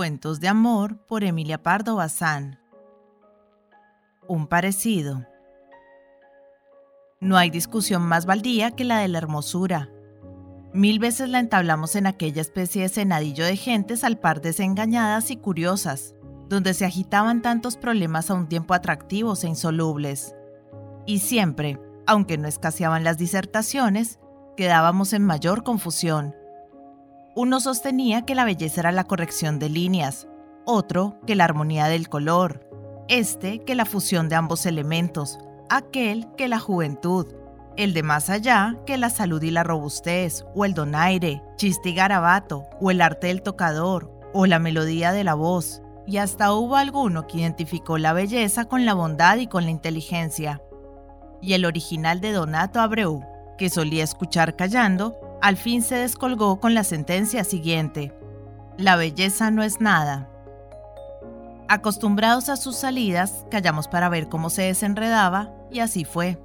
Cuentos de amor por Emilia Pardo Bazán. Un parecido. No hay discusión más baldía que la de la hermosura. Mil veces la entablamos en aquella especie de cenadillo de gentes al par desengañadas y curiosas, donde se agitaban tantos problemas a un tiempo atractivos e insolubles. Y siempre, aunque no escaseaban las disertaciones, quedábamos en mayor confusión uno sostenía que la belleza era la corrección de líneas, otro que la armonía del color, este que la fusión de ambos elementos, aquel que la juventud, el de más allá que la salud y la robustez, o el donaire, chiste y garabato, o el arte del tocador, o la melodía de la voz, y hasta hubo alguno que identificó la belleza con la bondad y con la inteligencia. Y el original de Donato Abreu, que solía escuchar callando, al fin se descolgó con la sentencia siguiente. La belleza no es nada. Acostumbrados a sus salidas, callamos para ver cómo se desenredaba y así fue.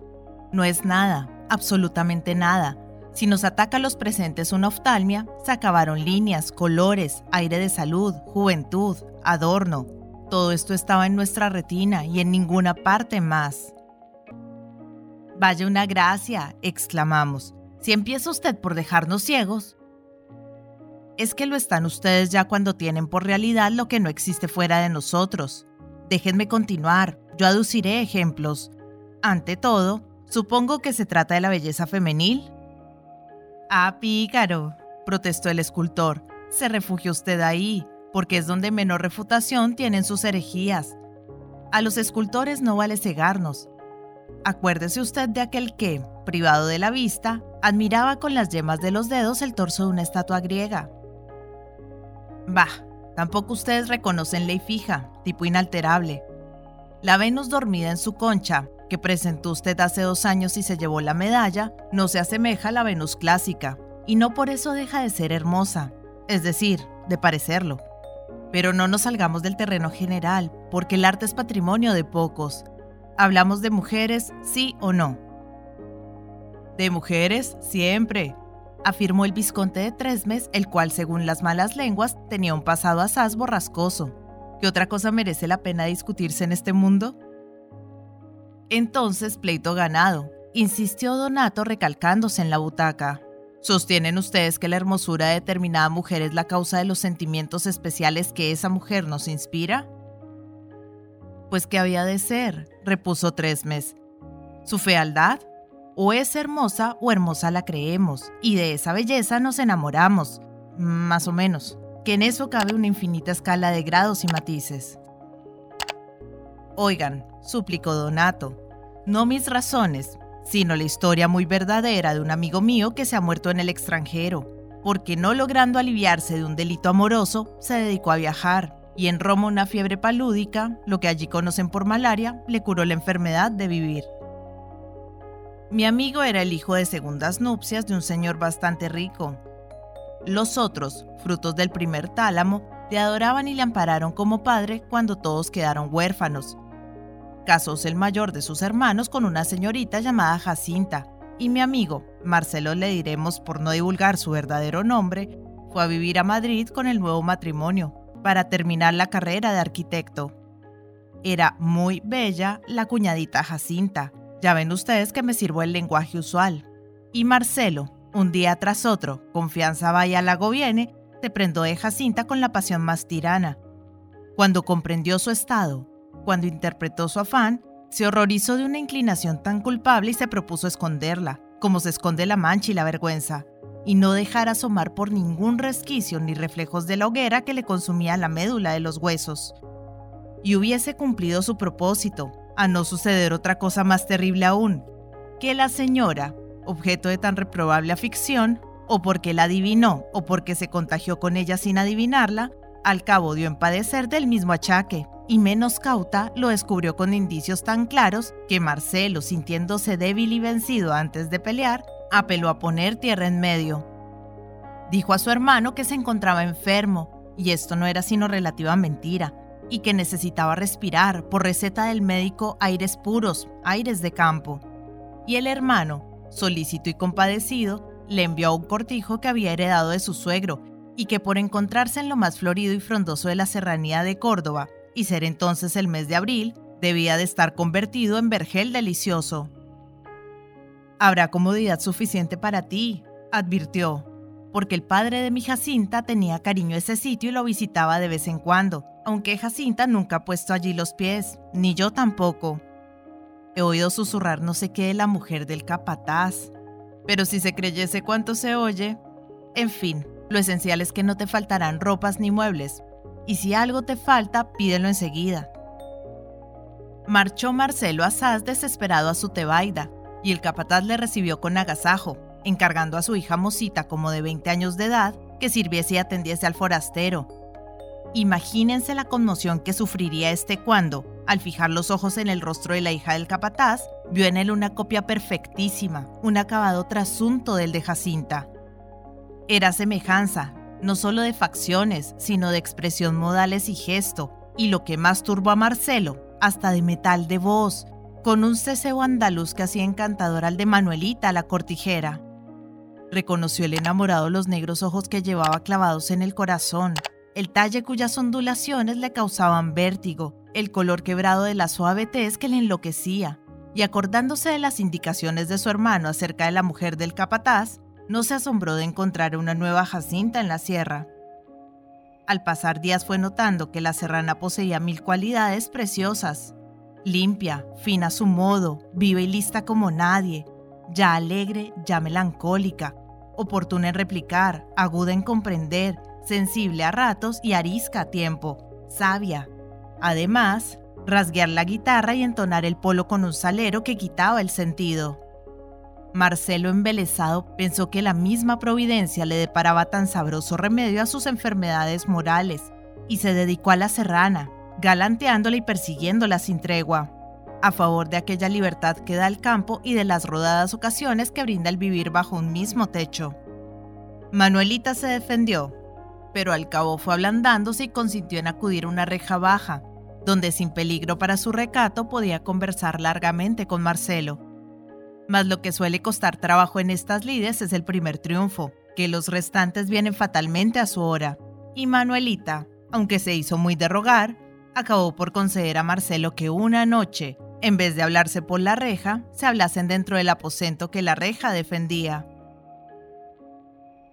No es nada, absolutamente nada. Si nos ataca a los presentes una oftalmia, se acabaron líneas, colores, aire de salud, juventud, adorno. Todo esto estaba en nuestra retina y en ninguna parte más. Vaya una gracia, exclamamos. Si empieza usted por dejarnos ciegos, es que lo están ustedes ya cuando tienen por realidad lo que no existe fuera de nosotros. Déjenme continuar, yo aduciré ejemplos. Ante todo, supongo que se trata de la belleza femenil. Ah, pícaro, protestó el escultor. Se refugia usted ahí, porque es donde menor refutación tienen sus herejías. A los escultores no vale cegarnos. Acuérdese usted de aquel que, privado de la vista, admiraba con las yemas de los dedos el torso de una estatua griega. Bah, tampoco ustedes reconocen ley fija, tipo inalterable. La Venus dormida en su concha, que presentó usted hace dos años y se llevó la medalla, no se asemeja a la Venus clásica, y no por eso deja de ser hermosa, es decir, de parecerlo. Pero no nos salgamos del terreno general, porque el arte es patrimonio de pocos. Hablamos de mujeres, sí o no. De mujeres, siempre, afirmó el visconte de Tresmes, el cual, según las malas lenguas, tenía un pasado asaz borrascoso. ¿Qué otra cosa merece la pena discutirse en este mundo? Entonces, pleito ganado, insistió Donato recalcándose en la butaca. ¿Sostienen ustedes que la hermosura de determinada mujer es la causa de los sentimientos especiales que esa mujer nos inspira? Pues que había de ser, repuso Tresmes. ¿Su fealdad? O es hermosa o hermosa la creemos, y de esa belleza nos enamoramos, más o menos, que en eso cabe una infinita escala de grados y matices. Oigan, suplicó Donato, no mis razones, sino la historia muy verdadera de un amigo mío que se ha muerto en el extranjero, porque no logrando aliviarse de un delito amoroso, se dedicó a viajar, y en Roma una fiebre palúdica, lo que allí conocen por malaria, le curó la enfermedad de vivir. Mi amigo era el hijo de segundas nupcias de un señor bastante rico. Los otros, frutos del primer tálamo, le adoraban y le ampararon como padre cuando todos quedaron huérfanos. Casóse el mayor de sus hermanos con una señorita llamada Jacinta, y mi amigo, Marcelo le diremos por no divulgar su verdadero nombre, fue a vivir a Madrid con el nuevo matrimonio, para terminar la carrera de arquitecto. Era muy bella la cuñadita Jacinta, ya ven ustedes que me sirvo el lenguaje usual. Y Marcelo, un día tras otro, confianza vaya lago viene, se prendó de Jacinta con la pasión más tirana. Cuando comprendió su estado, cuando interpretó su afán, se horrorizó de una inclinación tan culpable y se propuso esconderla, como se esconde la mancha y la vergüenza, y no dejar asomar por ningún resquicio ni reflejos de la hoguera que le consumía la médula de los huesos. Y hubiese cumplido su propósito, a no suceder otra cosa más terrible aún, que la señora, objeto de tan reprobable afición, o porque la adivinó o porque se contagió con ella sin adivinarla, al cabo dio en padecer del mismo achaque, y menos cauta lo descubrió con indicios tan claros que Marcelo, sintiéndose débil y vencido antes de pelear, apeló a poner tierra en medio. Dijo a su hermano que se encontraba enfermo, y esto no era sino relativa mentira, y que necesitaba respirar, por receta del médico, aires puros, aires de campo. Y el hermano, solícito y compadecido, le envió un cortijo que había heredado de su suegro y que por encontrarse en lo más florido y frondoso de la serranía de Córdoba y ser entonces el mes de abril, debía de estar convertido en vergel delicioso. Habrá comodidad suficiente para ti, advirtió, porque el padre de mi Jacinta tenía cariño a ese sitio y lo visitaba de vez en cuando, aunque Jacinta nunca ha puesto allí los pies, ni yo tampoco. He oído susurrar no sé qué de la mujer del capataz, pero si se creyese cuánto se oye, en fin, lo esencial es que no te faltarán ropas ni muebles, y si algo te falta, pídelo enseguida. Marchó Marcelo Asaz desesperado a su tebaida, y el capataz le recibió con agasajo, encargando a su hija Mosita, como de 20 años de edad, que sirviese y atendiese al forastero. Imagínense la conmoción que sufriría este cuando, al fijar los ojos en el rostro de la hija del capataz, vio en él una copia perfectísima, un acabado trasunto del de Jacinta. Era semejanza, no solo de facciones, sino de expresión modales y gesto, y lo que más turbó a Marcelo, hasta de metal de voz, con un ceseo andaluz que hacía encantador al de Manuelita la cortijera. Reconoció el enamorado los negros ojos que llevaba clavados en el corazón, el talle cuyas ondulaciones le causaban vértigo, el color quebrado de la suave tez que le enloquecía, y acordándose de las indicaciones de su hermano acerca de la mujer del capataz, no se asombró de encontrar una nueva Jacinta en la sierra. Al pasar días fue notando que la serrana poseía mil cualidades preciosas. Limpia, fina a su modo, viva y lista como nadie, ya alegre, ya melancólica, oportuna en replicar, aguda en comprender, sensible a ratos y arisca a tiempo, sabia. Además, rasguear la guitarra y entonar el polo con un salero que quitaba el sentido. Marcelo, embelesado, pensó que la misma providencia le deparaba tan sabroso remedio a sus enfermedades morales, y se dedicó a la serrana, galanteándola y persiguiéndola sin tregua, a favor de aquella libertad que da el campo y de las rodadas ocasiones que brinda el vivir bajo un mismo techo. Manuelita se defendió, pero al cabo fue ablandándose y consintió en acudir a una reja baja, donde sin peligro para su recato podía conversar largamente con Marcelo mas lo que suele costar trabajo en estas lides es el primer triunfo, que los restantes vienen fatalmente a su hora. Y Manuelita, aunque se hizo muy de rogar, acabó por conceder a Marcelo que una noche, en vez de hablarse por la reja, se hablasen dentro del aposento que la reja defendía.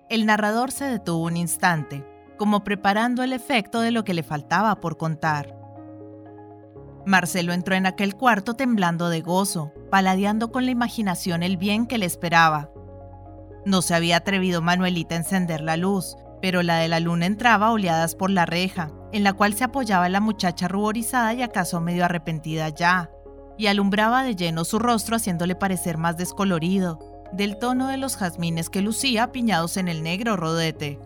El narrador se detuvo un instante, como preparando el efecto de lo que le faltaba por contar. Marcelo entró en aquel cuarto temblando de gozo, paladeando con la imaginación el bien que le esperaba. No se había atrevido Manuelita a encender la luz, pero la de la luna entraba oleadas por la reja, en la cual se apoyaba la muchacha ruborizada y acaso medio arrepentida ya, y alumbraba de lleno su rostro haciéndole parecer más descolorido, del tono de los jazmines que lucía piñados en el negro rodete.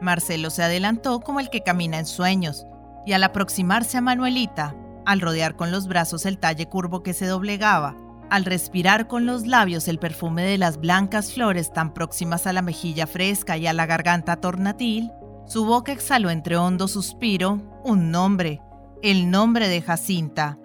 Marcelo se adelantó como el que camina en sueños, y al aproximarse a Manuelita, al rodear con los brazos el talle curvo que se doblegaba, al respirar con los labios el perfume de las blancas flores tan próximas a la mejilla fresca y a la garganta tornatil, su boca exhaló entre hondo suspiro un nombre, el nombre de Jacinta.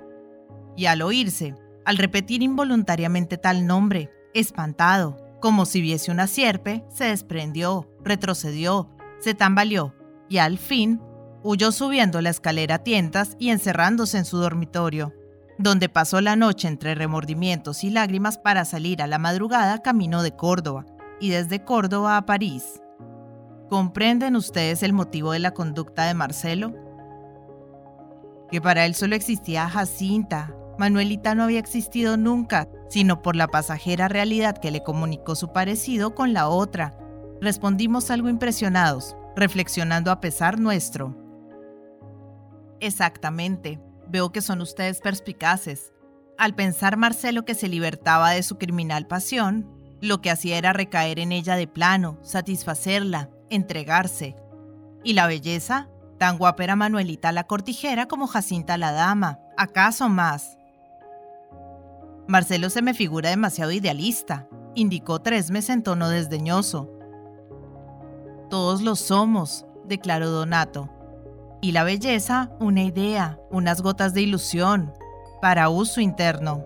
Y al oírse, al repetir involuntariamente tal nombre, espantado, como si viese una sierpe, se desprendió, retrocedió, se tambaleó y al fin Huyó subiendo la escalera a tientas y encerrándose en su dormitorio, donde pasó la noche entre remordimientos y lágrimas para salir a la madrugada camino de Córdoba y desde Córdoba a París. ¿Comprenden ustedes el motivo de la conducta de Marcelo? Que para él solo existía Jacinta. Manuelita no había existido nunca, sino por la pasajera realidad que le comunicó su parecido con la otra. Respondimos algo impresionados, reflexionando a pesar nuestro. Exactamente. Veo que son ustedes perspicaces. Al pensar Marcelo que se libertaba de su criminal pasión, lo que hacía era recaer en ella de plano, satisfacerla, entregarse. ¿Y la belleza? Tan guapa era Manuelita la cortijera como Jacinta la dama, acaso más. Marcelo se me figura demasiado idealista, indicó Tresmes en tono desdeñoso. Todos lo somos, declaró Donato y la belleza una idea, unas gotas de ilusión, para uso interno.